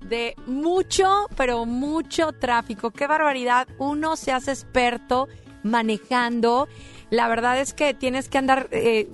de mucho, pero mucho tráfico. Qué barbaridad, uno se hace experto manejando. La verdad es que tienes que andar... Eh,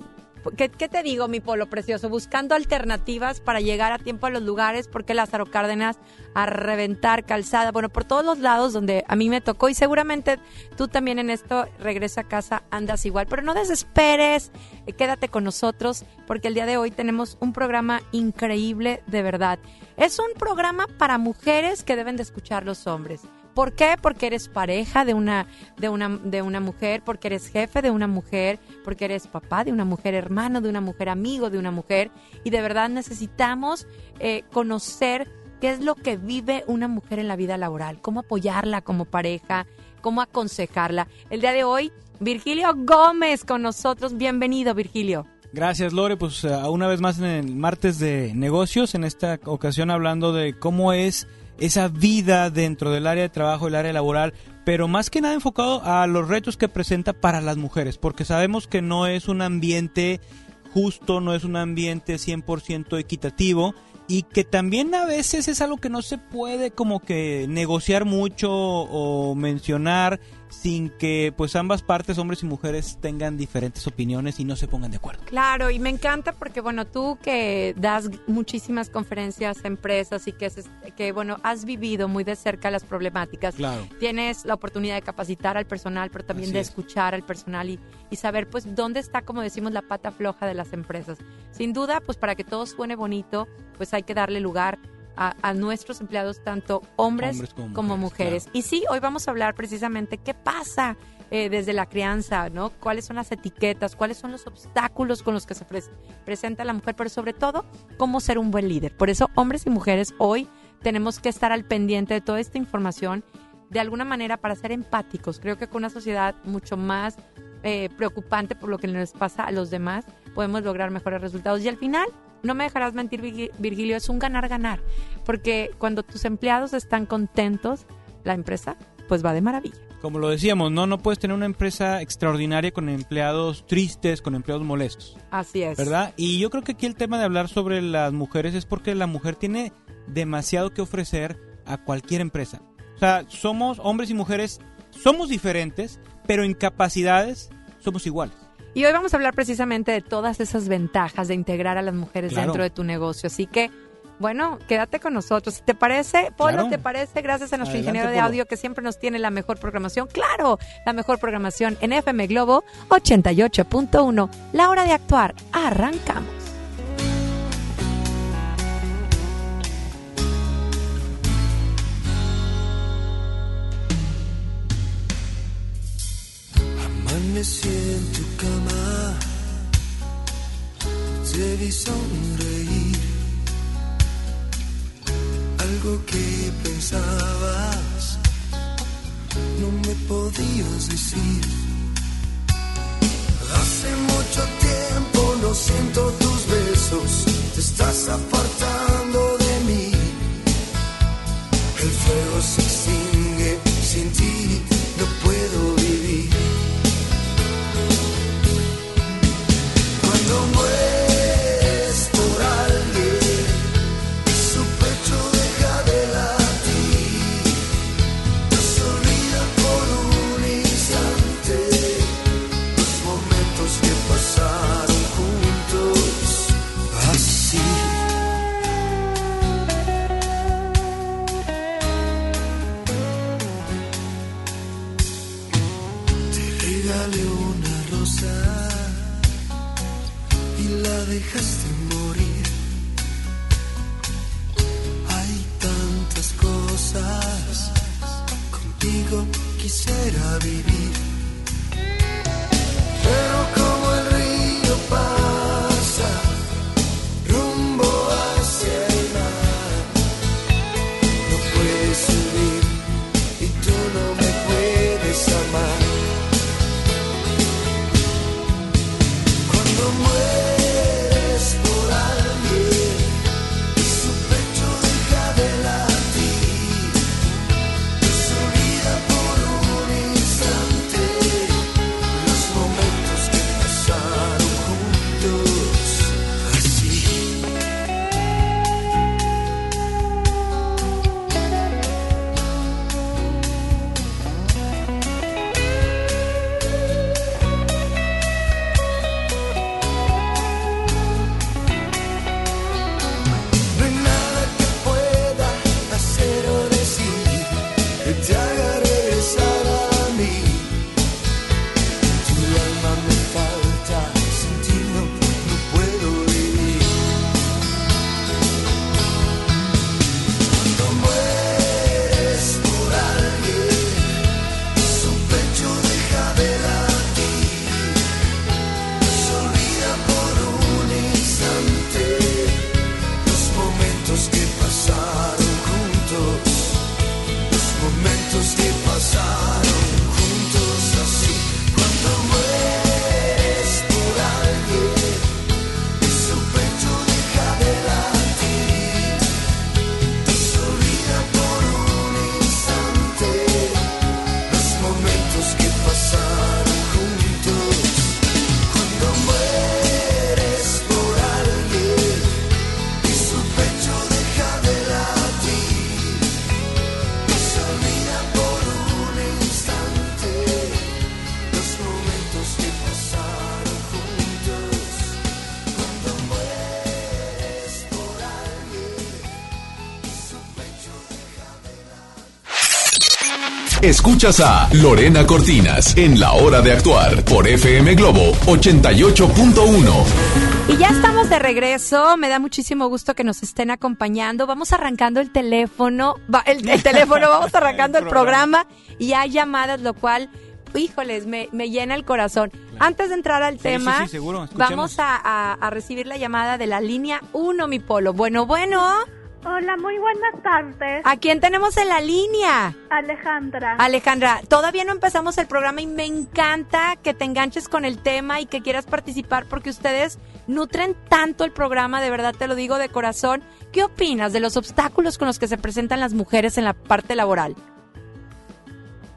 ¿Qué, ¿Qué, te digo, mi polo precioso? Buscando alternativas para llegar a tiempo a los lugares, porque Lázaro Cárdenas a reventar calzada, bueno, por todos los lados donde a mí me tocó y seguramente tú también en esto regresa a casa andas igual, pero no desesperes, eh, quédate con nosotros porque el día de hoy tenemos un programa increíble de verdad. Es un programa para mujeres que deben de escuchar los hombres. ¿Por qué? Porque eres pareja de una, de una, de una mujer, porque eres jefe de una mujer, porque eres papá de una mujer, hermano de una mujer, amigo de una mujer. Y de verdad necesitamos eh, conocer qué es lo que vive una mujer en la vida laboral, cómo apoyarla como pareja, cómo aconsejarla. El día de hoy, Virgilio Gómez con nosotros. Bienvenido, Virgilio. Gracias, Lore. Pues uh, una vez más en el martes de negocios, en esta ocasión hablando de cómo es esa vida dentro del área de trabajo, el área laboral, pero más que nada enfocado a los retos que presenta para las mujeres, porque sabemos que no es un ambiente justo, no es un ambiente 100% equitativo y que también a veces es algo que no se puede como que negociar mucho o mencionar sin que pues ambas partes, hombres y mujeres, tengan diferentes opiniones y no se pongan de acuerdo. Claro, y me encanta porque bueno, tú que das muchísimas conferencias a empresas y que, que bueno, has vivido muy de cerca las problemáticas, claro. tienes la oportunidad de capacitar al personal, pero también Así de es. escuchar al personal y, y saber pues dónde está, como decimos, la pata floja de las empresas. Sin duda, pues para que todo suene bonito, pues hay que darle lugar a, a, nuestros empleados, tanto hombres, hombres como, como, mujeres. Claro. Y sí, hoy vamos a hablar precisamente qué pasa eh, desde la crianza, ¿no? ¿Cuáles son las etiquetas? ¿Cuáles son los obstáculos con los que se pre presenta la mujer? Pero sobre todo, cómo ser un buen líder. Por eso, hombres y mujeres, hoy tenemos que estar al pendiente de toda esta información de alguna manera para ser empáticos. Creo que con una sociedad mucho más eh, preocupante por lo que les pasa a los demás, podemos lograr mejores resultados. Y al final, no me dejarás mentir, Virgilio, es un ganar-ganar, porque cuando tus empleados están contentos, la empresa pues va de maravilla. Como lo decíamos, no no puedes tener una empresa extraordinaria con empleados tristes, con empleados molestos. Así es. ¿Verdad? Y yo creo que aquí el tema de hablar sobre las mujeres es porque la mujer tiene demasiado que ofrecer a cualquier empresa. O sea, somos hombres y mujeres, somos diferentes, pero en capacidades somos iguales. Y hoy vamos a hablar precisamente de todas esas ventajas de integrar a las mujeres claro. dentro de tu negocio. Así que, bueno, quédate con nosotros. ¿Te parece, Polo? Claro. ¿Te parece? Gracias a nuestro Adelante, ingeniero de audio que siempre nos tiene la mejor programación. Claro, la mejor programación en FM Globo 88.1. La hora de actuar. Arrancamos. Amanecí en tu cama, te vi sonreír. Algo que pensabas, no me podías decir. Hace mucho tiempo no siento tus besos, te estás apartando de mí. El fuego se extingue sin ti, somewhere Escuchas a Lorena Cortinas en La Hora de Actuar por FM Globo 88.1. Y ya estamos de regreso, me da muchísimo gusto que nos estén acompañando. Vamos arrancando el teléfono, va- el, el teléfono, vamos arrancando el programa y hay llamadas, lo cual, híjoles, me, me llena el corazón. Antes de entrar al Sí, tema, sí, sí, seguro, escuchemos. vamos a, a- a recibir la llamada de la línea 1, mi polo. Bueno, bueno, Hola, muy buenas tardes, ¿a quién tenemos en la línea? Alejandra. Alejandra, todavía no empezamos el programa y me encanta que te enganches con el tema y que quieras participar porque ustedes nutren tanto el programa, de verdad te lo digo de corazón. ¿Qué opinas de los obstáculos con los que se presentan las mujeres en la parte laboral?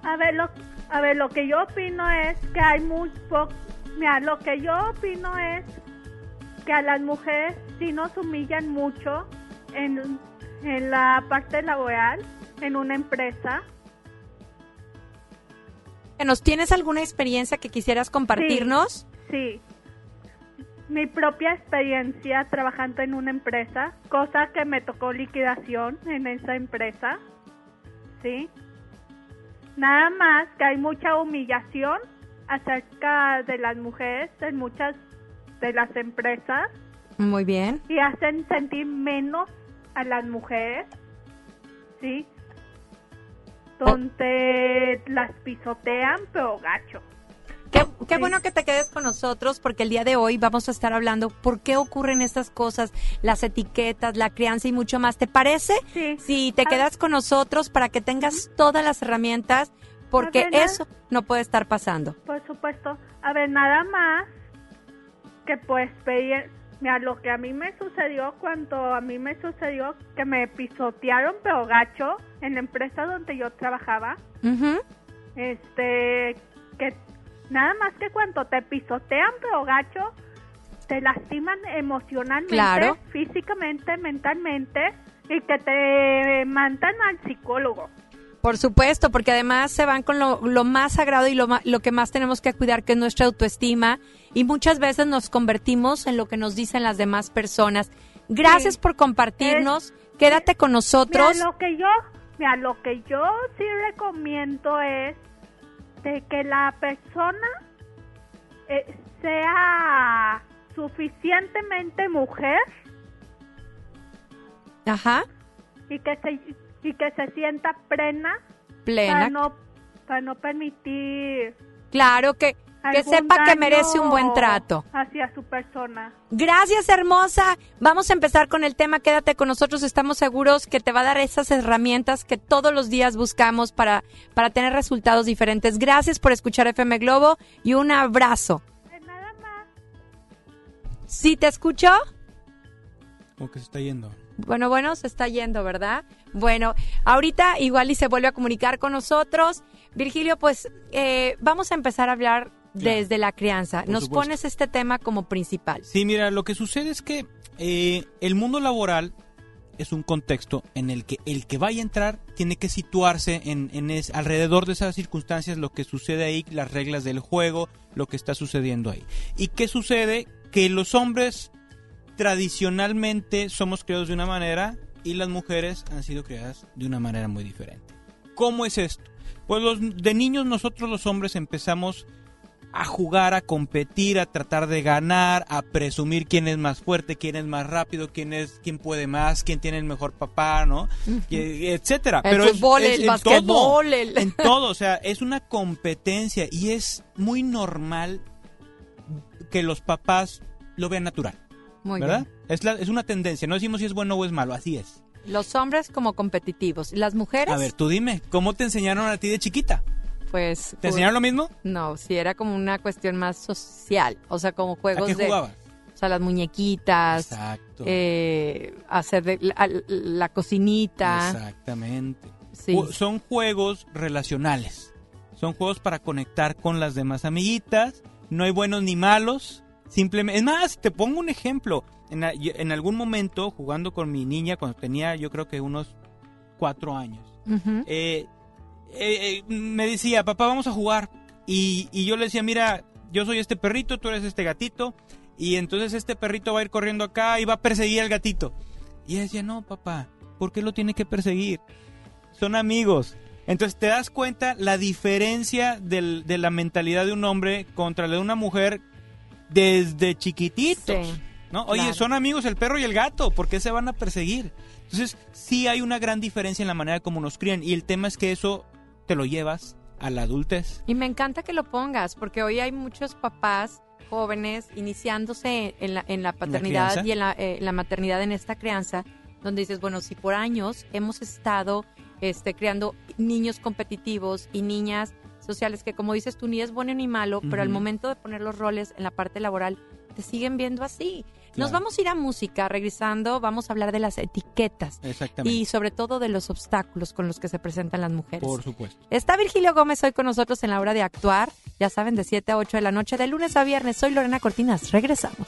A ver, lo, a ver, lo que yo opino es que hay muy poco... Mira, lo que yo opino es que a las mujeres sí nos humillan mucho en, en la parte laboral, en una empresa. ¿Nos tienes alguna experiencia que quisieras compartirnos? Sí. Mi propia experiencia trabajando en una empresa, cosa que me tocó liquidación en esa empresa. Sí. Nada más que hay mucha humillación acerca de las mujeres en muchas de las empresas Muy bien. y hacen sentir menos a las mujeres. Sí. Donde las pisotean, pero gacho. Qué, qué Sí. bueno que te quedes con nosotros porque el día de hoy vamos a estar hablando por qué ocurren estas cosas, las etiquetas, la crianza y mucho más. ¿Te parece? Sí. Si te quedas con nosotros para que tengas todas las herramientas, porque ver, eso no puede estar pasando. Por supuesto. A ver, nada más que pues experien- Mira, lo que a mí me sucedió cuando a mí me sucedió que me pisotearon pero gacho en la empresa donde yo trabajaba. Ujú. Este, que nada más que cuando te pisotean pero gacho, te lastiman emocionalmente, Claro. físicamente, mentalmente y que te mandan al psicólogo. Por supuesto, porque además se van con lo, lo más sagrado y lo, lo que más tenemos que cuidar, que es nuestra autoestima, y muchas veces nos convertimos en lo que nos dicen las demás personas. Gracias Sí. por compartirnos, quédate con nosotros. Mira, lo que yo, mira, lo que yo sí recomiendo es de que la persona eh, sea suficientemente mujer Ajá, y que se y que se sienta plena para plena. no para no permitir Claro, que, que sepa que merece un buen trato. hacia su persona. Gracias, hermosa. Vamos a empezar con el tema. Quédate con nosotros. Estamos seguros que te va a dar esas herramientas que todos los días buscamos para, para tener resultados diferentes. Gracias por escuchar FM Globo y un abrazo. De nada más. ¿Sí te escuchó? Como que se está yendo. Bueno, bueno, se está yendo, ¿verdad? Bueno, ahorita igual y se vuelve a comunicar con nosotros. Virgilio, pues eh, vamos a empezar a hablar Claro. desde la crianza. Nos supuesto. pones este tema como principal. Sí, mira, lo que sucede es que eh, el mundo laboral es un contexto en el que el que vaya a entrar tiene que situarse en, en es- alrededor de esas circunstancias, lo que sucede ahí, las reglas del juego, lo que está sucediendo ahí. ¿Y qué sucede? Que los hombres tradicionalmente somos criados de una manera y las mujeres han sido criadas de una manera muy diferente. ¿Cómo es esto? Pues los, de niños nosotros los hombres empezamos a jugar, a competir, a tratar de ganar, a presumir quién es más fuerte, quién es más rápido, quién es quién puede más, quién tiene el mejor papá, ¿no? Etcétera. El Pero es- fútbol, es el en todo, el- en todo, o sea, es una competencia y es muy normal que los papás lo vean natural, Muy ¿verdad? bien. Es la- es una tendencia, no decimos si es bueno o es malo, así es. Los hombres como competitivos. ¿Y las mujeres? A ver, tú dime, ¿cómo te enseñaron a ti de chiquita? pues... ¿Te enseñaron lo mismo? No, sí, era como una cuestión más social. O sea, como ¿A juegos qué de... jugabas? O sea, las muñequitas, Exacto. eh, hacer de- la, la cocinita. Exactamente. Sí. Son juegos relacionales. Son juegos para conectar con las demás amiguitas. No hay buenos ni malos. Simplemente. Es más, te pongo un ejemplo. En, algún momento, jugando con mi niña, cuando tenía yo creo que unos cuatro años, eh, eh, eh, me decía, papá, vamos a jugar. Y, y yo le decía, mira, yo soy este perrito, tú eres este gatito. Y entonces este perrito va a ir corriendo acá y va a perseguir al gatito. Y ella decía, no, papá, ¿por qué lo tiene que perseguir? Son amigos. Entonces te das cuenta la diferencia del- de la mentalidad de un hombre contra la de una mujer desde chiquititos. Sí, ¿no? Oye, claro. son amigos el perro y el gato, ¿por qué se van a perseguir? Entonces, sí hay una gran diferencia en la manera como nos crían y el tema es que eso te lo llevas a la adultez. Y me encanta que lo pongas, porque hoy hay muchos papás jóvenes iniciándose en la, en la paternidad y en la, eh, la maternidad en esta crianza, donde dices, bueno, si por años hemos estado este, creando niños competitivos y niñas sociales que, como dices tú, ni es bueno ni malo, pero al momento de poner los roles en la parte laboral, te siguen viendo así. Nos vamos a ir a música, regresando, vamos a hablar de las etiquetas Exactamente. y sobre todo de los obstáculos con los que se presentan las mujeres. Por supuesto. Está Virgilio Gómez hoy con nosotros en la hora de actuar. Ya saben, de 7 a 8 de la noche, de lunes a viernes. Soy Lorena Cortinas. Regresamos.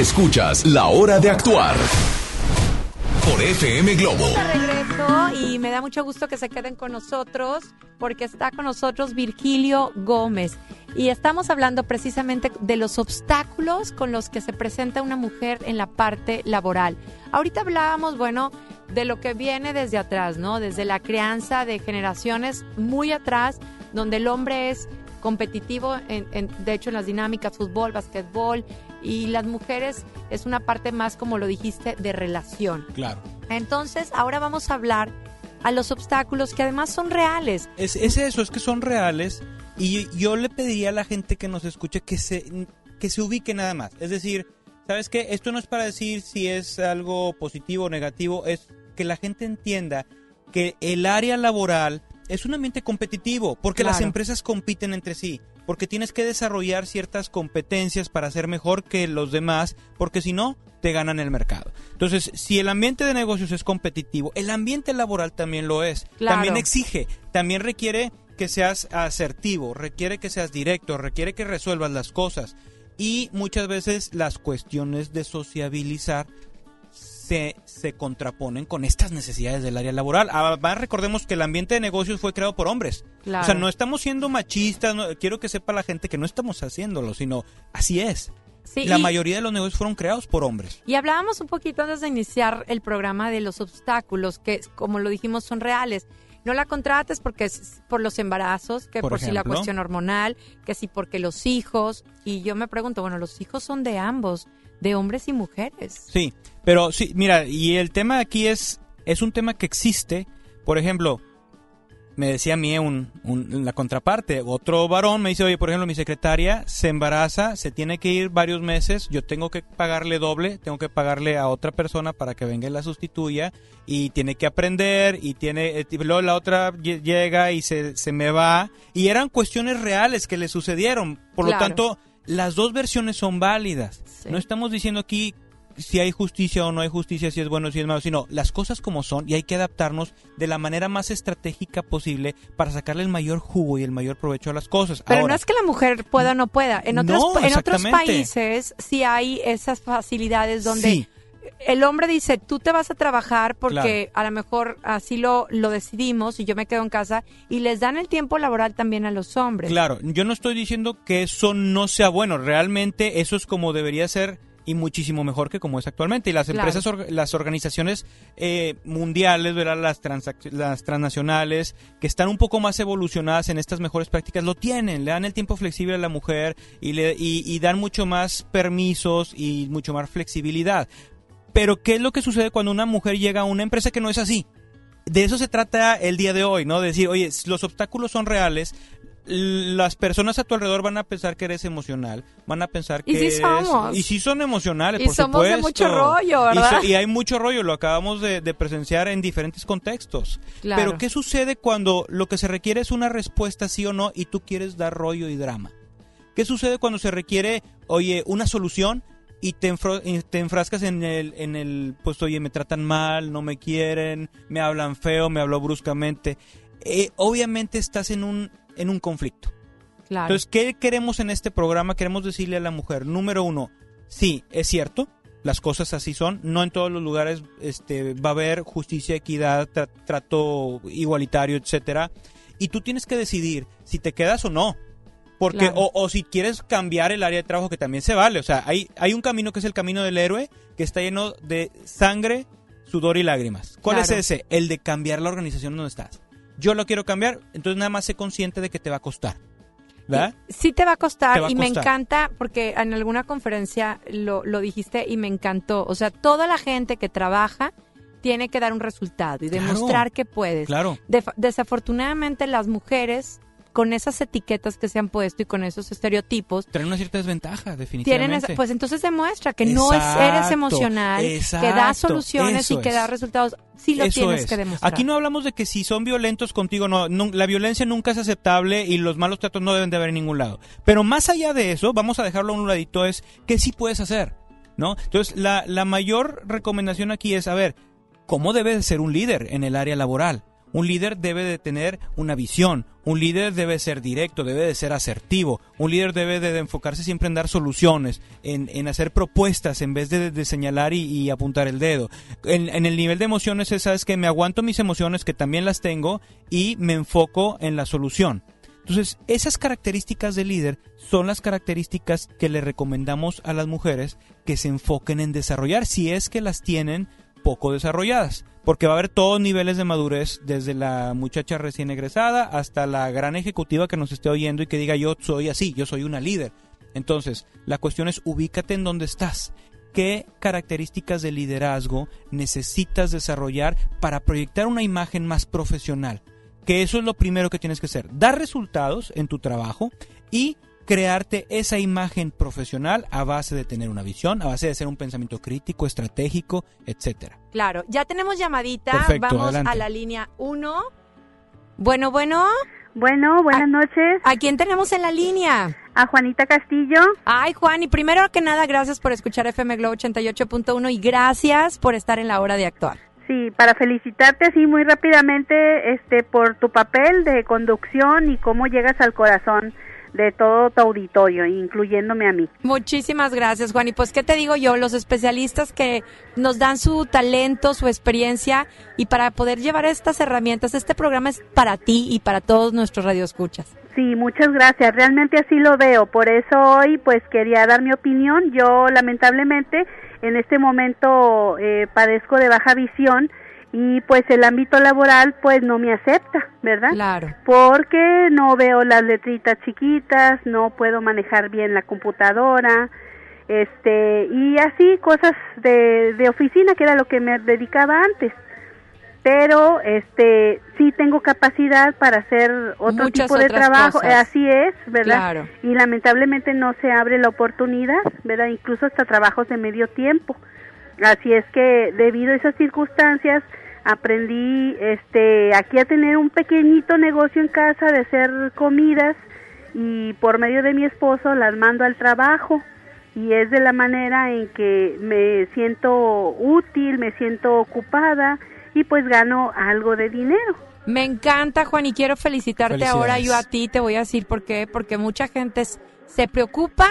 Escuchas La Hora de Actuar por FM Globo. Y me da mucho gusto que se queden con nosotros porque está con nosotros Virgilio Gómez y estamos hablando precisamente de los obstáculos con los que se presenta una mujer en la parte laboral. Ahorita hablábamos, bueno, de lo que viene desde atrás, ¿no? Desde la crianza de generaciones muy atrás, donde el hombre es competitivo, en, en- de hecho en las dinámicas, fútbol, basquetbol, y las mujeres es una parte más, como lo dijiste, de relación. Claro. Entonces, ahora vamos a hablar a los obstáculos que además son reales. Es, es eso, es que son reales y yo le pediría a la gente que nos escuche que se, que se ubique nada más. Es decir, ¿sabes qué? Esto no es para decir si es algo positivo o negativo, es que la gente entienda que el área laboral es un ambiente competitivo, porque las empresas compiten entre sí, porque tienes que desarrollar ciertas competencias para ser mejor que los demás, porque si no, te ganan el mercado. Entonces, si el ambiente de negocios es competitivo, el ambiente laboral también lo es. Claro. También exige, también requiere que seas asertivo, requiere que seas directo, requiere que resuelvas las cosas. Y muchas veces las cuestiones de sociabilizar se, se contraponen con estas necesidades del área laboral. Además, recordemos que el ambiente de negocios fue creado por hombres. Claro. O sea, no estamos siendo machistas, no- quiero que sepa la gente que no estamos haciéndolo, sino así es. Sí, la y- mayoría de los negocios fueron creados por hombres. Y hablábamos un poquito antes de iniciar el programa de los obstáculos que, como lo dijimos, son reales. No la contrates porque es por los embarazos, que por, Por si la cuestión hormonal, que si porque los hijos. Y yo me pregunto, bueno, los hijos son de ambos, de hombres y mujeres. Sí, pero sí, mira, y el tema aquí es, es un tema que existe. Por ejemplo, me decía a mí un, un- la contraparte, otro varón me dice, oye, por ejemplo, mi secretaria se embaraza, se tiene que ir varios meses, yo tengo que pagarle doble, tengo que pagarle a otra persona para que venga y la sustituya, y tiene que aprender, y tiene, eh, y luego la otra lle- llega y se, se me va, y eran cuestiones reales que le sucedieron, por lo tanto, las dos versiones son válidas. Sí. No estamos diciendo aquí si hay justicia o no hay justicia, si es bueno o si es malo, sino las cosas como son y hay que adaptarnos de la manera más estratégica posible para sacarle el mayor jugo y el mayor provecho a las cosas. Pero Ahora, no es que la mujer pueda o no pueda. En otros, No, en otros países sí hay esas facilidades donde Sí. El hombre dice, tú te vas a trabajar porque a lo mejor así lo, lo decidimos y yo me quedo en casa y les dan el tiempo laboral también a los hombres. Claro, yo no estoy diciendo que eso no sea bueno, realmente eso es como debería ser y muchísimo mejor que como es actualmente. Y las Claro. empresas, las organizaciones eh, mundiales, ¿verdad? Las, las transnacionales, que están un poco más evolucionadas en estas mejores prácticas, lo tienen, le dan el tiempo flexible a la mujer y, le, y, y dan mucho más permisos y mucho más flexibilidad. Pero ¿qué es lo que sucede cuando una mujer llega a una empresa que no es así? De eso se trata el día de hoy, ¿no? De decir, oye, los obstáculos son reales, las personas a tu alrededor van a pensar que eres emocional, van a pensar que Y sí eres- somos. y sí son emocionales, Y por somos de supuesto. mucho rollo, Y ¿verdad? so- Y, hay mucho rollo, lo acabamos de, de presenciar en diferentes contextos. Claro. Pero ¿qué sucede cuando lo que se requiere es una respuesta sí o no y tú quieres dar rollo y drama? ¿Qué sucede cuando se requiere, oye, una solución y te, enfro- y te enfrascas en el, en el, pues oye, me tratan mal, no me quieren, me hablan feo, me habló bruscamente? Eh, obviamente estás en un, en un conflicto. Claro. Entonces, ¿qué queremos en este programa? Queremos decirle a la mujer, número uno, sí, es cierto, las cosas así son, no en todos los lugares este, va a haber justicia, equidad, tra- trato igualitario, etcétera, y tú tienes que decidir si te quedas o no. Porque, Claro. o, o si quieres cambiar el área de trabajo, que también se vale. O sea, hay, hay un camino que es el camino del héroe, que está lleno de sangre, sudor y lágrimas. ¿Cuál Claro. es ese? El de cambiar la organización donde estás. Yo lo quiero cambiar, entonces nada más sé consciente de que te va a costar. ¿Verdad? Sí te va a costar Te va a y me encanta porque en alguna conferencia lo, lo dijiste y me encantó. O sea, toda la gente que trabaja tiene que dar un resultado y Claro. demostrar que puedes. Claro. Desafortunadamente las mujeres con esas etiquetas que se han puesto y con esos estereotipos Traen una cierta desventaja, tienen definitivamente. esa- pues entonces demuestra que no es, eres Exacto, emocional, que das soluciones y que das resultados. Sí lo Eso tienes es. que demostrar. Aquí no hablamos de que si son violentos contigo, no, no, la violencia nunca es aceptable y los malos tratos no deben de haber en ningún lado. Pero más allá de eso, vamos a dejarlo a un ladito, es qué sí puedes hacer, ¿no? Entonces, la, la mayor recomendación aquí es, a ver, ¿cómo debe de ser un líder en el área laboral? Un líder debe de tener una visión, Un líder debe ser directo, debe de ser asertivo. Un líder debe de enfocarse siempre en dar soluciones, en, en hacer propuestas en vez de, de señalar y, apuntar el dedo. En, el nivel de emociones es, sabes que me aguanto mis emociones, que también las tengo, y me enfoco en la solución. Entonces, esas características de líder son las características que le recomendamos a las mujeres que se enfoquen en desarrollar, si es que las tienen poco desarrolladas, porque va a haber todos niveles de madurez, desde la muchacha recién egresada hasta la gran ejecutiva que nos esté oyendo y que diga yo soy así, yo soy una líder. Entonces, la cuestión es ubícate en donde estás. ¿Qué características de liderazgo necesitas desarrollar para proyectar una imagen más profesional? Que eso es lo primero que tienes que hacer, dar resultados en tu trabajo y crearte esa imagen profesional a base de tener una visión, a base de hacer un pensamiento crítico, estratégico, etcétera. Claro, ya tenemos llamadita. Perfecto, Vamos adelante. a la línea 1. Bueno, bueno, Bueno, buenas noches. ¿a quién tenemos en la línea? A Juanita Castillo. Ay, Juan, y primero que nada, gracias por escuchar FM Globo 88.1 y gracias por estar en la hora de actuar. Sí, para felicitarte así muy rápidamente este por tu papel de conducción y cómo llegas al corazón de todo tu auditorio, incluyéndome a mí. Muchísimas gracias, Juan. Y pues, ¿qué te digo yo? Los especialistas que nos dan su talento, su experiencia y para poder llevar estas herramientas, este programa es para ti y para todos nuestros radioescuchas. Sí, muchas gracias. Realmente así lo veo. Por eso hoy pues quería dar mi opinión. Yo lamentablemente en este momento eh, padezco de baja visión y pues el ámbito laboral pues no me acepta, ¿verdad? Claro. Porque no veo las letritas chiquitas, no puedo manejar bien la computadora, este y así cosas de, de oficina que era lo que me dedicaba antes pero este sí tengo capacidad para hacer otro Muchas tipo de trabajo cosas. así es verdad Claro. y lamentablemente no se abre la oportunidad verdad incluso hasta trabajos de medio tiempo así es que debido a esas circunstancias aprendí este aquí a tener un pequeñito negocio en casa de hacer comidas y por medio de mi esposo las mando al trabajo y es de la manera en que me siento útil, me siento ocupada y pues gano algo de dinero. Me encanta, Juan, y quiero felicitarte ahora yo a ti. Te voy a decir por qué. Porque mucha gente se preocupa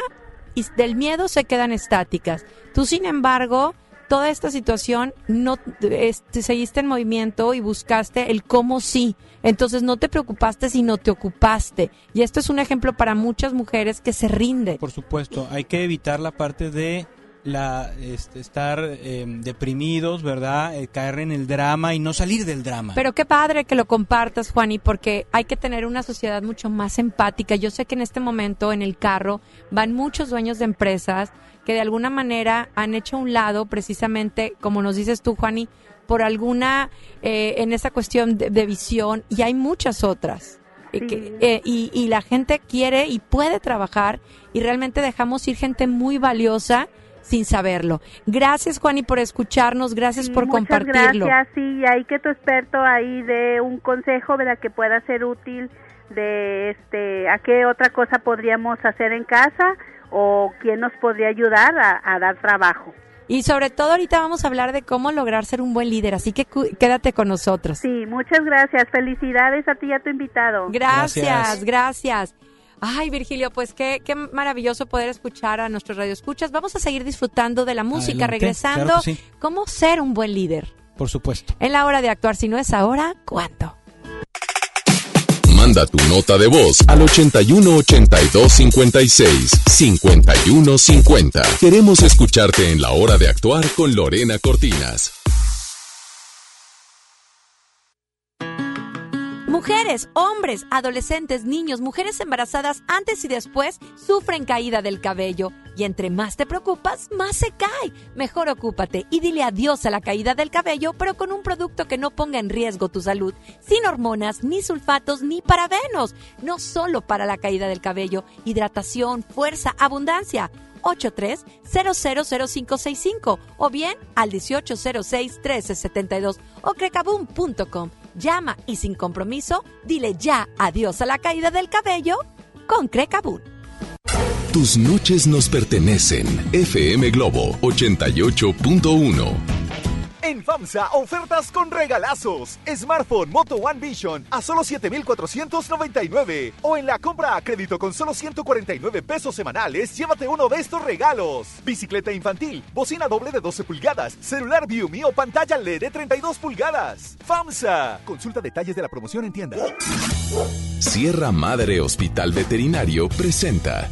y del miedo se quedan estáticas. Tú, sin embargo, toda esta situación no este, seguiste en movimiento y buscaste el cómo sí. Entonces no te preocupaste, sino te ocupaste. Y esto es un ejemplo para muchas mujeres que se rinden. Por supuesto, hay que evitar la parte de la este, estar eh, deprimidos, ¿verdad? Eh, caer en el drama y no salir del drama. Pero qué padre que lo compartas, Juani, porque hay que tener una sociedad mucho más empática. Yo sé que en este momento en el carro van muchos dueños de empresas que de alguna manera han hecho a un lado, precisamente, como nos dices tú, Juani, por alguna, eh, en esa cuestión de, de visión, y hay muchas otras. Eh, que- eh, y, y la gente quiere y puede trabajar y realmente dejamos ir gente muy valiosa sin saberlo. Gracias, Juani, por escucharnos, gracias Sí, por muchas compartirlo. gracias, sí, y ahí que tu experto ahí de un consejo, ¿verdad? Que pueda ser útil de este, a qué otra cosa podríamos hacer en casa o quién nos podría ayudar a, a dar trabajo. Y sobre todo ahorita vamos a hablar de cómo lograr ser un buen líder, así que cu- quédate con nosotros. Sí, muchas gracias. Felicidades a ti y a tu invitado. Gracias, Gracias. gracias. Ay, Virgilio, pues qué, qué maravilloso poder escuchar a nuestros radioescuchas. Vamos a seguir disfrutando de la música, Adelante, regresando. claro que sí. ¿Cómo ser un buen líder? Por supuesto. En la hora de actuar, si no es ahora, ¿cuándo? Manda tu nota de voz al 81 82 56 51 50. Queremos escucharte en la hora de actuar con Lorena Cortinas. Mujeres, hombres, adolescentes, niños, mujeres embarazadas antes y después sufren caída del cabello. Y entre más te preocupas, más se cae. Mejor ocúpate y dile adiós a la caída del cabello, pero con un producto que no ponga en riesgo tu salud, sin hormonas, ni sulfatos, ni parabenos. No solo para la caída del cabello, hidratación, fuerza, abundancia. 83-000565 o bien al 1806-1372 o crecaboom.com. Llama y sin compromiso, dile ya adiós a la caída del cabello con Crecaboom. Tus noches nos pertenecen. FM Globo 88.1. En FAMSA, ofertas con regalazos. Smartphone Moto One Vision a solo 7,499. O en la compra a crédito con solo 149 pesos semanales, llévate uno de estos regalos. Bicicleta infantil, bocina doble de 12 pulgadas, celular Viumi o pantalla LED de 32 pulgadas. FAMSA. Consulta detalles de la promoción en tienda. Sierra Madre Hospital Veterinario presenta.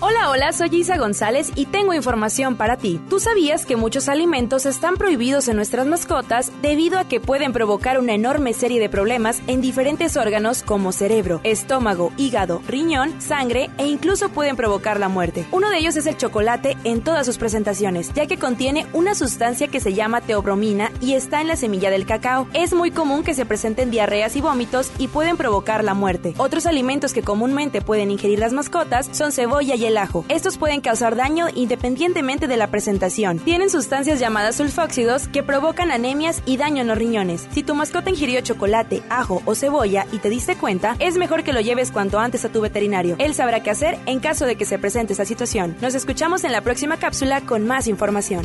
Hola, hola, soy Isa González y tengo información para ti. ¿Tú sabías que muchos alimentos están prohibidos en nuestras mascotas debido a que pueden provocar una enorme serie de problemas en diferentes órganos como cerebro, estómago, hígado, riñón, sangre e incluso pueden provocar la muerte? Uno de ellos es el chocolate en todas sus presentaciones, ya que contiene una sustancia que se llama teobromina y está en la semilla del cacao. Es muy común que se presenten diarreas y vómitos y pueden provocar la muerte. Otros alimentos que comúnmente pueden ingerir las mascotas son cebolla y el ajo. Estos pueden causar daño independientemente de la presentación. Tienen sustancias llamadas sulfóxidos que provocan anemias y daño en los riñones. Si tu mascota ingirió chocolate, ajo o cebolla y te diste cuenta, es mejor que lo lleves cuanto antes a tu veterinario. Él sabrá qué hacer en caso de que se presente esa situación. Nos escuchamos en la próxima cápsula con más información.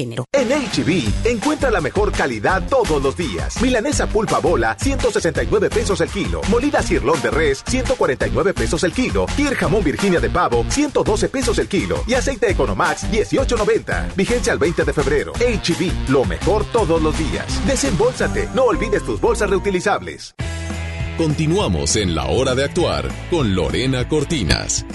Género. En HB, encuentra la mejor calidad todos los días. Milanesa pulpa bola, 169 pesos el kilo. Molida cirlón de res, 149 pesos el kilo. Tier jamón Virginia de pavo, 112 pesos el kilo. Y aceite Economax, 18.90. Vigencia al 20 de febrero. HB, lo mejor todos los días. Desembolsate, no olvides tus bolsas reutilizables. Continuamos en la hora de actuar con Lorena Cortinas.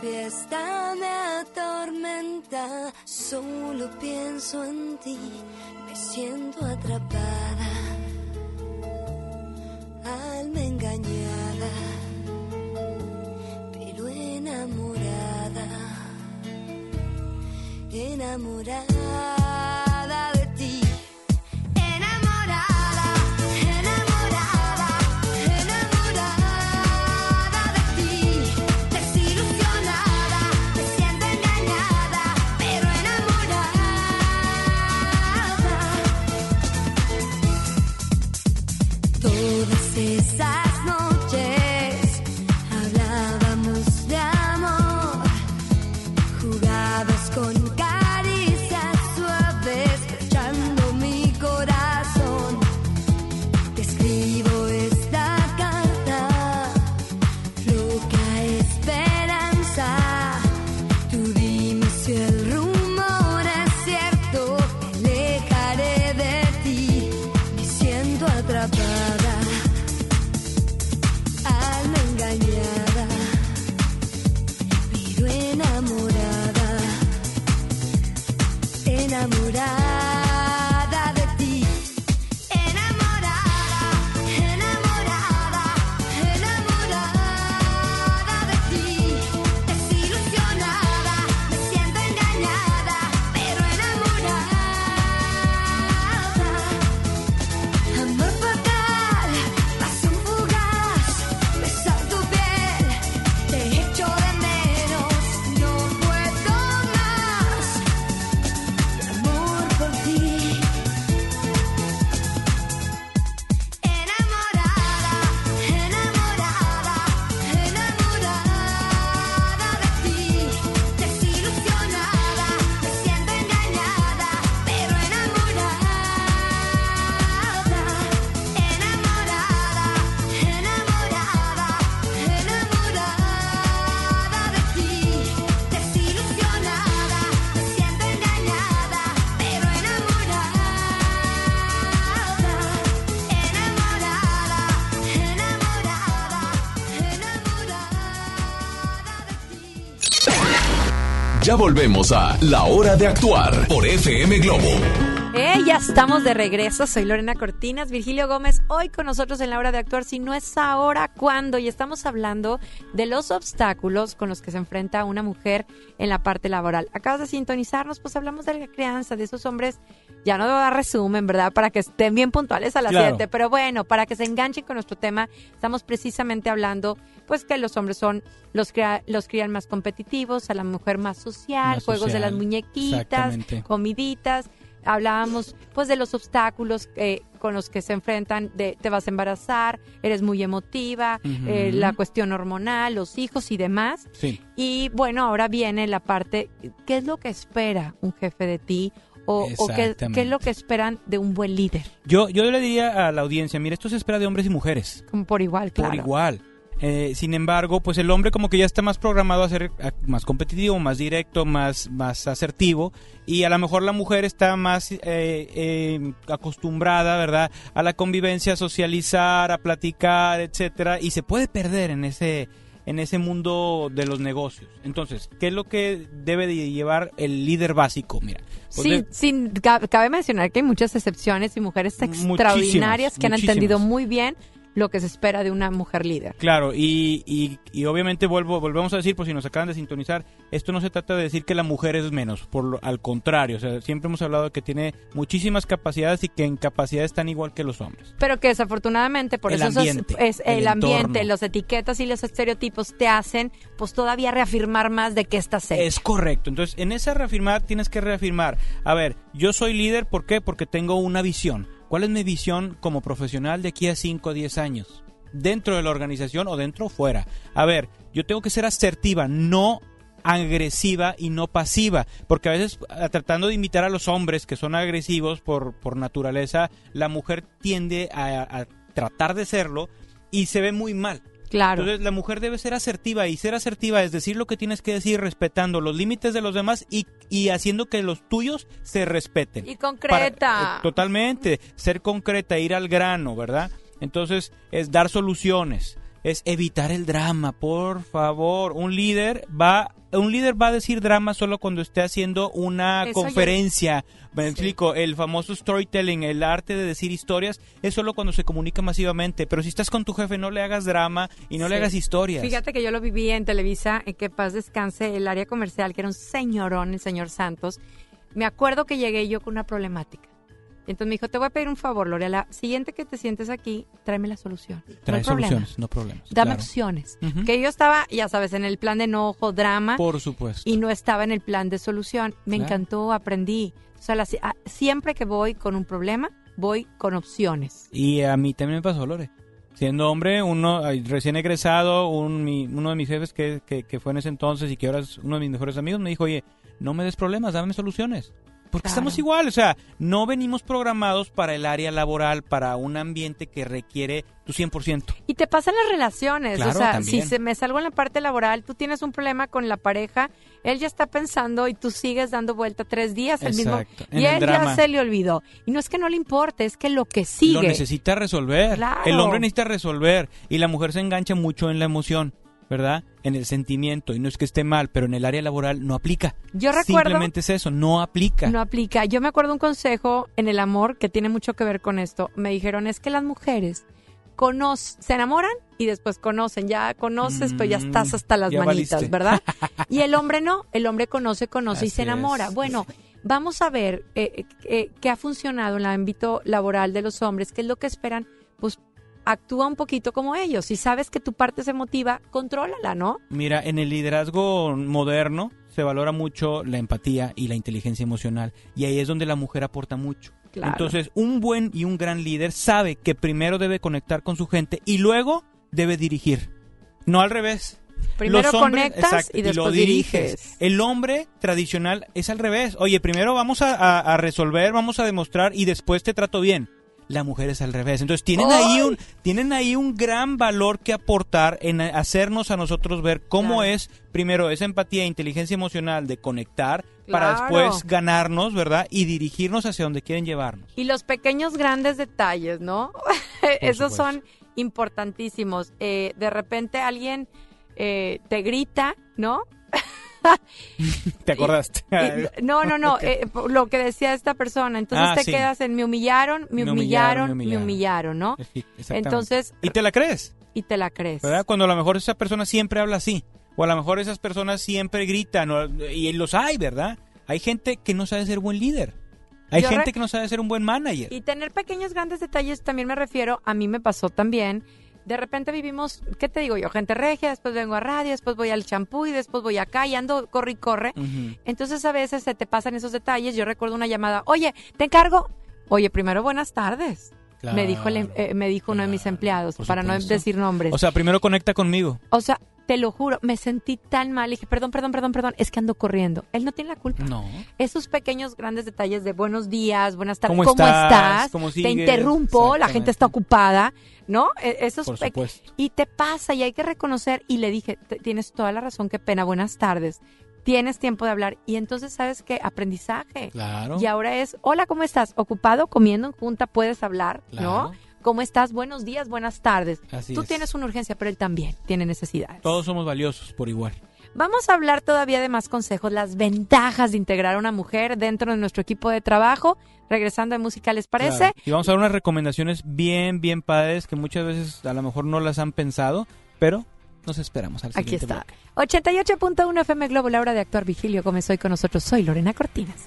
Fiesta me atormenta, solo pienso en ti, me siento atrapada, Ya volvemos a La Hora de Actuar por FM Globo. Eh, ya estamos de regreso. Soy Lorena Cortinas, Virgilio Gómez, hoy con nosotros en la hora de actuar. Si no es ahora, ¿cuándo? Y estamos hablando de los obstáculos con los que se enfrenta una mujer en la parte laboral. Acabas de sintonizarnos, pues hablamos de la crianza, de esos hombres. Ya no debo dar resumen, ¿verdad? Para que estén bien puntuales a las Claro. 7. Pero bueno, para que se enganchen con nuestro tema, estamos precisamente hablando, pues que los hombres son los, cría- los crían más competitivos, a la mujer más social, Más juegos de las muñequitas, comiditas. Hablábamos pues de los obstáculos eh, con los que se enfrentan, de te vas a embarazar, eres muy emotiva, eh, la cuestión hormonal, los hijos y demás. Sí. Y bueno, ahora viene la parte, ¿qué es lo que espera un jefe de ti? O, o qué, qué es lo que esperan de un buen líder? Yo, yo le diría a la audiencia, mira, esto se espera de hombres y mujeres. Como por igual, claro. Por igual. Eh, sin embargo, pues el hombre como que ya está más programado a ser más competitivo, más directo, más, más asertivo. Y a lo mejor la mujer está más eh, eh, acostumbrada, ¿verdad? A la convivencia, a socializar, a platicar, etcétera. Y se puede perder en ese, en ese mundo de los negocios. Entonces, ¿qué es lo que debe de llevar el líder básico? Mira. pues Sí, de- sin, ca- cabe mencionar que hay muchas excepciones y mujeres extraordinarias que han muchísimas. entendido muy bien lo que se espera de una mujer líder. Claro, y, y, y obviamente vuelvo, volvemos a decir, por si nos acaban de sintonizar, esto no se trata de decir que la mujer es menos, por lo- al contrario, o sea, siempre hemos hablado de que tiene muchísimas capacidades y que en capacidades están igual que los hombres. Pero que desafortunadamente por El eso ambiente, es el, el ambiente, las etiquetas y los estereotipos te hacen pues todavía reafirmar más de que estás hecha. Es correcto, entonces en esa reafirmar tienes que reafirmar, a ver, yo soy líder, ¿por qué? Porque tengo una visión. ¿Cuál es mi visión como profesional de aquí a 5 o 10 años? Dentro de la organización o dentro o fuera. A ver, yo tengo que ser asertiva, no agresiva y no pasiva, porque a veces a- tratando de imitar a los hombres que son agresivos por, por naturaleza, la mujer tiende a tratar de serlo y se ve muy mal. Claro. Entonces la mujer debe ser asertiva y ser asertiva es decir lo que tienes que decir respetando los límites de los demás y, y haciendo que los tuyos se respeten. Y concreta. Para- eh, totalmente, ser concreta, ir al grano, ¿verdad? Entonces es dar soluciones, es evitar el drama, por favor. Un líder va, un líder va a decir drama solo cuando esté haciendo una Eso yo- conferencia. Me explico, el famoso storytelling, el arte de decir historias, es solo cuando se comunica masivamente. Pero si estás con tu jefe, no le hagas drama y no le hagas historias. Fíjate que yo lo viví en Televisa, en que paz descanse el área comercial, que era un señorón, el señor Santos. Me acuerdo que llegué yo con una problemática. Entonces me dijo, te voy a pedir un favor, Lore, la siguiente que te sientes aquí, tráeme la solución. no Trae hay problema. soluciones, no problemas. Dame claro. opciones. Ujú. Que yo estaba, ya sabes, en el plan de enojo, drama. Por supuesto. y no estaba en el plan de solución. Me Claro. encantó, aprendí. O sea, la- a- siempre que voy con un problema, voy con opciones. Y a mí también me pasó, Lore. Siendo hombre, uno recién egresado, un, mi- uno de mis jefes que, que, que fue en ese entonces y que ahora es uno de mis mejores amigos, me dijo, oye, no me des problemas, dame soluciones. Porque Claro. estamos igual, o sea, no venimos programados para el área laboral, para un ambiente que requiere tu 100%. Y te pasan las relaciones. Claro, o sea, también. si se me salgo en la parte laboral, tú tienes un problema con la pareja, él ya está pensando y tú sigues dando vuelta tres días el mismo. En Y el él drama. ya se le olvidó. Y no es que no le importe, es que lo que sigue. Lo necesita resolver. Claro. El hombre necesita resolver y la mujer se engancha mucho en la emoción. ¿Verdad? En el sentimiento, y no es que esté mal, pero en el área laboral no aplica. Yo recuerdo- Simplemente es eso, no aplica. No aplica. Yo me acuerdo un consejo en el amor que tiene mucho que ver con esto. Me dijeron, es que las mujeres conoc- se enamoran y después conocen. Ya conoces, pero ya Mm, estás hasta las ya manitas, valiste. ¿verdad? Y el hombre no. El hombre conoce, conoce y se enamora. es. Bueno, vamos a ver eh, eh, qué ha funcionado en el ámbito laboral de los hombres, qué es lo que esperan. Actúa un poquito como ellos. Si sabes que tu parte es emotiva, contrólala, ¿no? Mira, en el liderazgo moderno se valora mucho la empatía y la inteligencia emocional, y ahí es donde la mujer aporta mucho. Claro. Entonces, un buen y un gran líder sabe que primero debe conectar con su gente y luego debe dirigir. No al revés. Primero Los hombres- conectas exacto, y después lo diriges. El hombre tradicional es al revés. Oye, primero vamos a, a- a resolver, vamos a demostrar y después te trato bien. La mujer es al revés. Entonces tienen ahí un tienen ahí un gran valor que aportar en hacernos a nosotros ver cómo Claro. es primero esa empatía e inteligencia emocional de conectar para después ganarnos, ¿verdad? Y dirigirnos hacia donde quieren llevarnos. Y los pequeños grandes detalles, ¿no? Esos son importantísimos. Eh, de repente alguien eh, te grita, ¿no? ¿Te acordaste? Y- no, no, no, eh, lo que decía esta persona. Entonces Ah, te sí. quedas en me humillaron, me, Me humillaron, humillaron, me humillaron. ¿no? Entonces, ¿Y te la crees? y te la crees. ¿verdad? Cuando a lo mejor esa persona siempre habla así, o a lo mejor esas personas siempre gritan, o- y los hay, ¿verdad? Hay gente que no sabe ser buen líder. Hay Yo gente que no sabe ser un buen manager. Y tener pequeños grandes detalles también me refiero, a mí me pasó también. De repente vivimos, ¿qué te digo yo? Gente regia, después vengo a radio, después voy al champú y después voy acá y ando, corre y corre. Entonces a veces se te pasan esos detalles. Yo recuerdo una llamada, oye, te encargo. Oye, primero buenas tardes. me dijo el em- eh, me dijo uno de mis empleados, para no decir nombres. O sea, primero conecta conmigo. O sea, te lo juro, me sentí tan mal. Dije, perdón, perdón, perdón, perdón, es que ando corriendo. Él no tiene la culpa. No. Esos pequeños, grandes detalles de buenos días, buenas tardes, ¿Cómo ¿cómo, estás? ¿Cómo te interrumpo, la gente está ocupada, ¿no? E- Esos Por supuesto. Y te pasa y hay que reconocer. Y le dije, "T- tienes toda la razón, qué pena, buenas tardes. Tienes tiempo de hablar. Y entonces, ¿sabes qué? Aprendizaje. Claro. Y ahora es, hola, ¿cómo estás? ¿Ocupado? ¿Comiendo en junta? ¿Puedes hablar? Claro. ¿No? ¿Cómo estás? Buenos días, buenas tardes. Así Tú es. tienes una urgencia, pero él también tiene necesidades. Todos somos valiosos por igual. Vamos a hablar todavía de más consejos, las ventajas de integrar a una mujer dentro de nuestro equipo de trabajo. Regresando de música, ¿les parece? Claro. Y vamos a dar unas recomendaciones bien, bien padres que muchas veces a lo mejor no las han pensado, pero nos esperamos al Aquí siguiente está. bloque. 88.1 FM Globo, la hora de actuar. Vigilio comenzó hoy con nosotros. Soy Lorena Cortinas.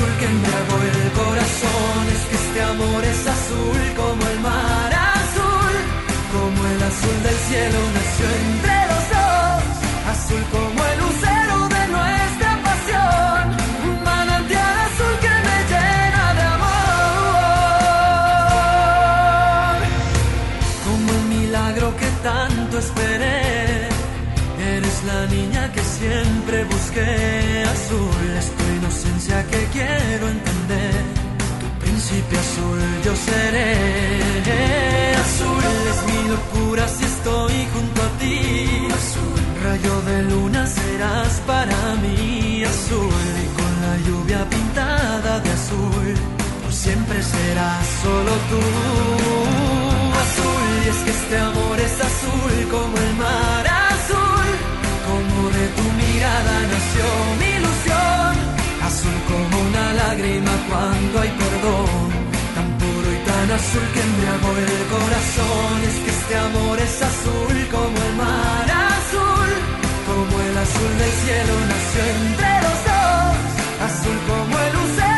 azul que yo seré. Azul es mi locura si estoy junto a ti. Azul, rayo de luna serás para mí. Azul y con la lluvia pintada de azul, por siempre serás solo tú. Azul y es que este amor es azul como el mar azul, como de tu mirada nació mi ilusión. Azul como una lágrima cuando hay perdón, azul que embriagó el corazón. Es que este amor es azul como el mar azul, como el el azul del cielo nació entre los dos, azul como el lucero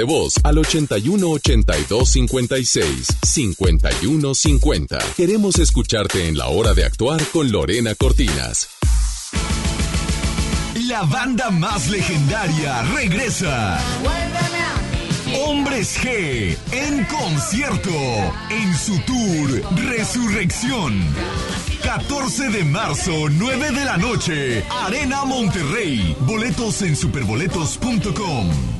de voz al 81 82 56 51 50. Queremos escucharte en la hora de actuar con Lorena Cortinas. La banda más legendaria regresa. Hombres G en concierto en su tour Resurrección. 14 de marzo, 9 de la noche, Arena Monterrey. Boletos en superboletos.com.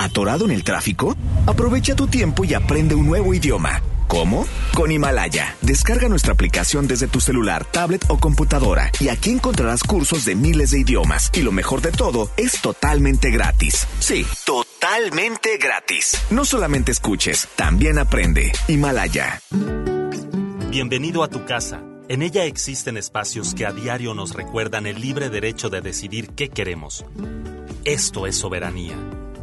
¿Atorado en el tráfico? Aprovecha tu tiempo y aprende un nuevo idioma. ¿Cómo? Con Himalaya. Descarga nuestra aplicación desde tu celular, tablet o computadora y aquí encontrarás cursos de miles de idiomas. Y lo mejor de todo, es totalmente gratis. Sí, totalmente gratis. No solamente escuches, también aprende. Himalaya. Bienvenido a tu casa. En ella existen espacios que a diario nos recuerdan el libre derecho de decidir qué queremos. Esto es soberanía.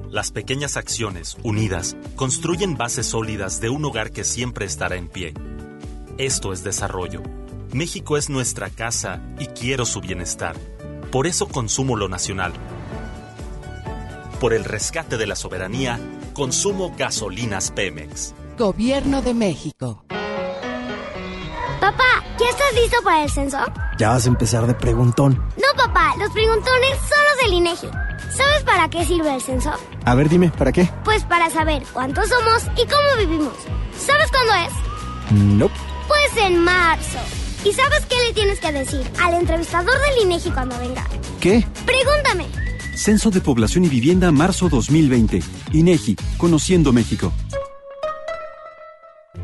Las pequeñas acciones, unidas, construyen bases sólidas de un hogar que siempre estará en pie. Esto es desarrollo. México es nuestra casa y quiero su bienestar. Por eso consumo lo nacional. Por el rescate de la soberanía, consumo gasolinas Pemex. Gobierno de México. Papá, ¿ya estás listo para el censo? Ya vas a empezar de preguntón. No, papá, los preguntones son los del INEGI. ¿Sabes para qué sirve el censo? A ver, dime, ¿para qué? Pues para saber cuántos somos y cómo vivimos. ¿Sabes cuándo es? No. Pues en marzo. ¿Y sabes qué le tienes que decir al entrevistador del INEGI cuando venga? ¿Qué? Pregúntame. Censo de Población y Vivienda marzo 2020. INEGI, Conociendo México.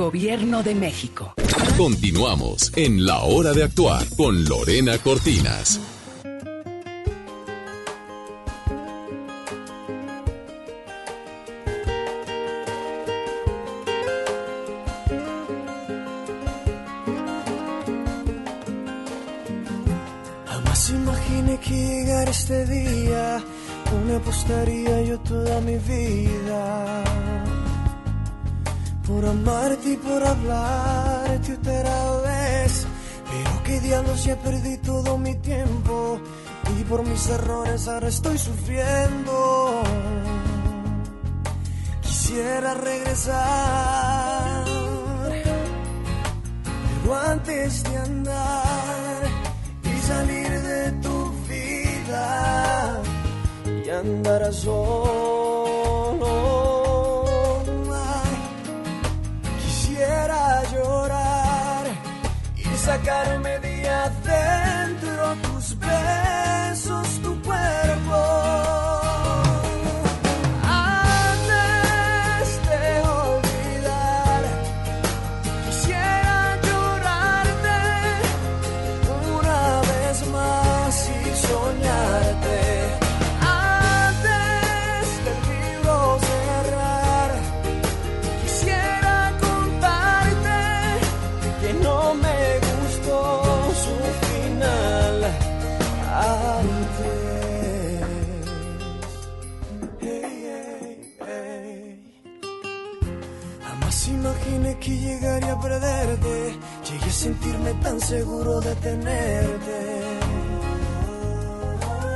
Gobierno de México. Continuamos en La Hora de Actuar con Lorena Cortinas. Jamás imaginé que llegara este día, me apostaría yo toda mi vida por amarte y por hablarte otra vez. Pero qué diablos ya perdí todo mi tiempo. Y por mis errores ahora estoy sufriendo. Quisiera regresar. Pero antes de andar y salir de tu vida y andar a solo. Sacarme de tan seguro de tenerte.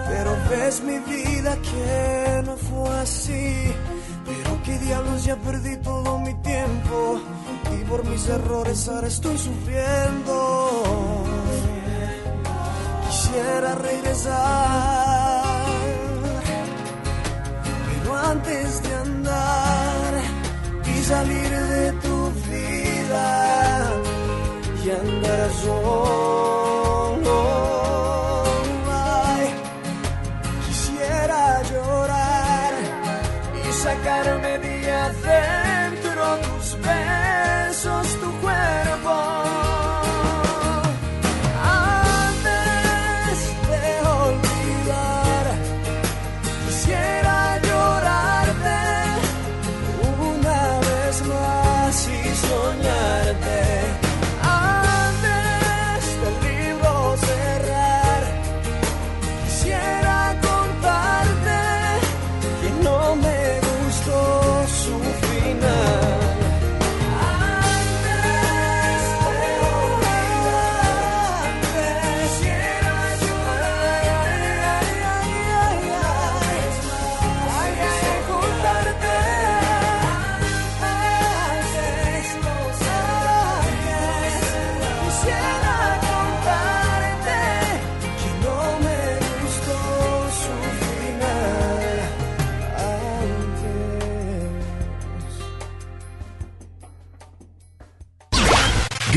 Pero ves mi vida que no fue así. Pero qué diablos ya perdí todo mi tiempo. Y por mis errores ahora estoy sufriendo. Quisiera regresar. Pero antes de andar y salir de tu vida y andar solo. Ay, quisiera llorar y sacarme de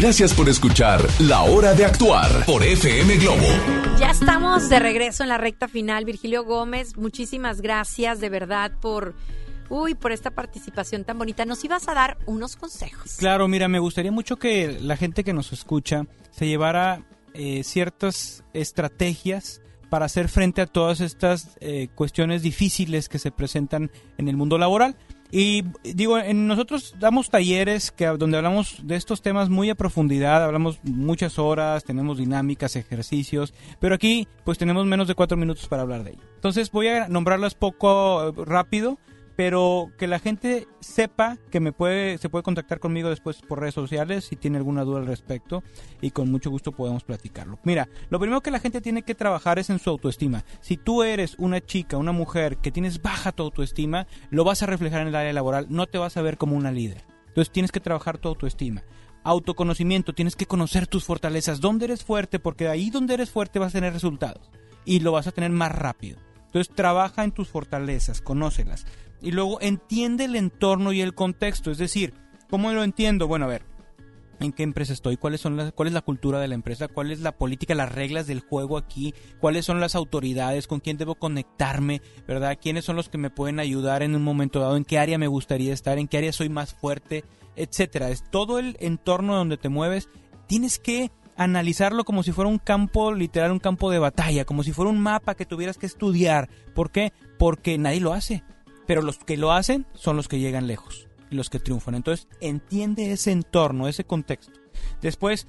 Gracias por escuchar La Hora de Actuar por FM Globo. Ya estamos de regreso en la recta final. Virgilio Gómez, muchísimas gracias de verdad por, uy, por esta participación tan bonita. Nos ibas a dar unos consejos. Claro, mira, me gustaría mucho que la gente que nos escucha se llevara eh, ciertas estrategias para hacer frente a todas estas eh, cuestiones difíciles que se presentan en el mundo laboral. Y digo, en nosotros damos talleres que donde hablamos de estos temas muy a profundidad, hablamos muchas horas, tenemos dinámicas, ejercicios, pero aquí pues tenemos menos de cuatro minutos para hablar de ello. Entonces voy a nombrarlas poco eh, rápido, pero que la gente sepa que me puede se puede contactar conmigo después por redes sociales si tiene alguna duda al respecto y con mucho gusto podemos platicarlo. Mira, lo primero que la gente tiene que trabajar es en su autoestima. Si tú eres una chica, una mujer que tienes baja tu autoestima, lo vas a reflejar en el área laboral, no te vas a ver como una líder. Entonces tienes que trabajar tu autoestima. Autoconocimiento, tienes que conocer tus fortalezas, dónde eres fuerte, porque ahí donde eres fuerte vas a tener resultados y lo vas a tener más rápido. Entonces trabaja en tus fortalezas, conócelas. Y luego entiende el entorno y el contexto. Es decir, ¿cómo lo entiendo? Bueno, a ver, ¿en qué empresa estoy? ¿Cuáles son las, ¿Cuál es la cultura de la empresa? ¿Cuál es la política, las reglas del juego aquí? ¿Cuáles son las autoridades? ¿Con quién debo conectarme? ¿Verdad? ¿Quiénes son los que me pueden ayudar en un momento dado? ¿En qué área me gustaría estar? ¿En qué área soy más fuerte? Etcétera. Es todo el entorno donde te mueves. Tienes que analizarlo como si fuera un campo, literal, un campo de batalla, como si fuera un mapa que tuvieras que estudiar. ¿Por qué? Porque nadie lo hace. Pero los que lo hacen son los que llegan lejos y los que triunfan. Entonces, entiende ese entorno, ese contexto. Después,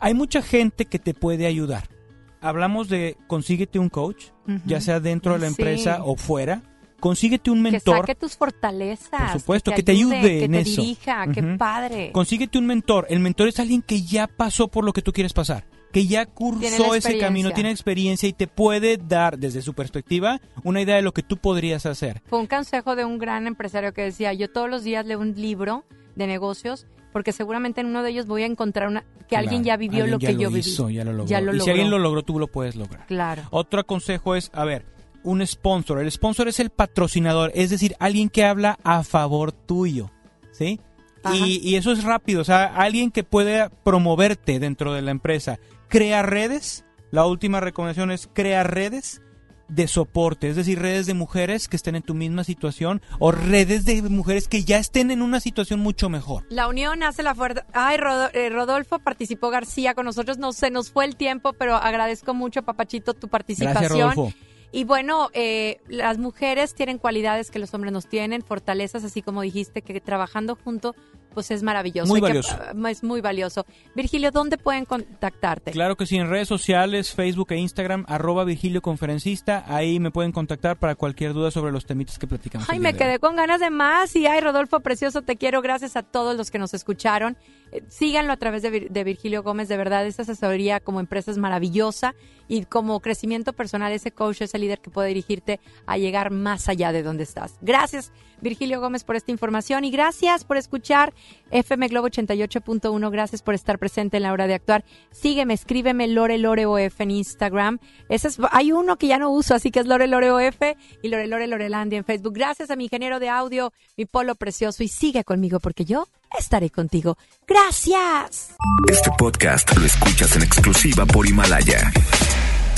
hay mucha gente que te puede ayudar. hablamos de consíguete un coach, ya sea dentro de la Sí. empresa o fuera. Consíguete un Que mentor. saque tus fortalezas. Por supuesto, que te ayude que en te eso. dirija, qué padre. Consíguete un mentor. El mentor es alguien que ya pasó por lo que tú quieres pasar, que ya cursó ese camino, tiene experiencia y te puede dar, desde su perspectiva, una idea de lo que tú podrías hacer. Fue un consejo de un gran empresario que decía, yo todos los días leo un libro de negocios porque seguramente en uno de ellos voy a encontrar una que alguien ya vivió alguien lo ya que yo viví. hizo, ya lo logró. Ya lo y si alguien lo logró, tú lo puedes lograr. Claro. Otro consejo es, a ver, un sponsor. El sponsor es el patrocinador, es decir, alguien que habla a favor tuyo, ¿sí? Y, y eso es rápido, o sea, alguien que puede promoverte dentro de la empresa. Crea redes, la última recomendación es crear redes de soporte, es decir, redes de mujeres que estén en tu misma situación o redes de mujeres que ya estén en una situación mucho mejor. La unión hace la fuerza. Ay, eh, Rodolfo participó García con nosotros. No se nos fue el tiempo, pero agradezco mucho, Papachito, tu participación. Gracias, Rodolfo. Y bueno, eh, las mujeres tienen cualidades que los hombres nos tienen, fortalezas, así como dijiste, que trabajando junto, pues es maravilloso. Muy que- valioso. ah, es muy valioso. Virgilio, ¿dónde pueden contactarte? Claro que sí, en redes sociales, Facebook e Instagram, arroba Virgilio Conferencista, ahí me pueden contactar para cualquier duda sobre los temitas que platicamos. Ay, me hoy. quedé con ganas de más. Y ay, Rodolfo Precioso, te quiero. Gracias a todos los que nos escucharon. Eh, síganlo a través de, Vir- de Virgilio Gómez. De verdad, esta asesoría como empresa es maravillosa. Y como crecimiento personal, ese coach, ese líder que puede dirigirte a llegar más allá de donde estás. Gracias, Virgilio Gómez, por esta información. Y gracias por escuchar FM Globo 88.1. Gracias por estar presente en la hora de actuar. Sígueme, escríbeme Lore en Instagram. Es, hay uno que ya no uso, así que es Lore y Lore en Facebook. Gracias a mi ingeniero de audio, mi polo precioso. Y sigue conmigo porque yo estaré contigo. Gracias. Este podcast lo escuchas en exclusiva por Himalaya.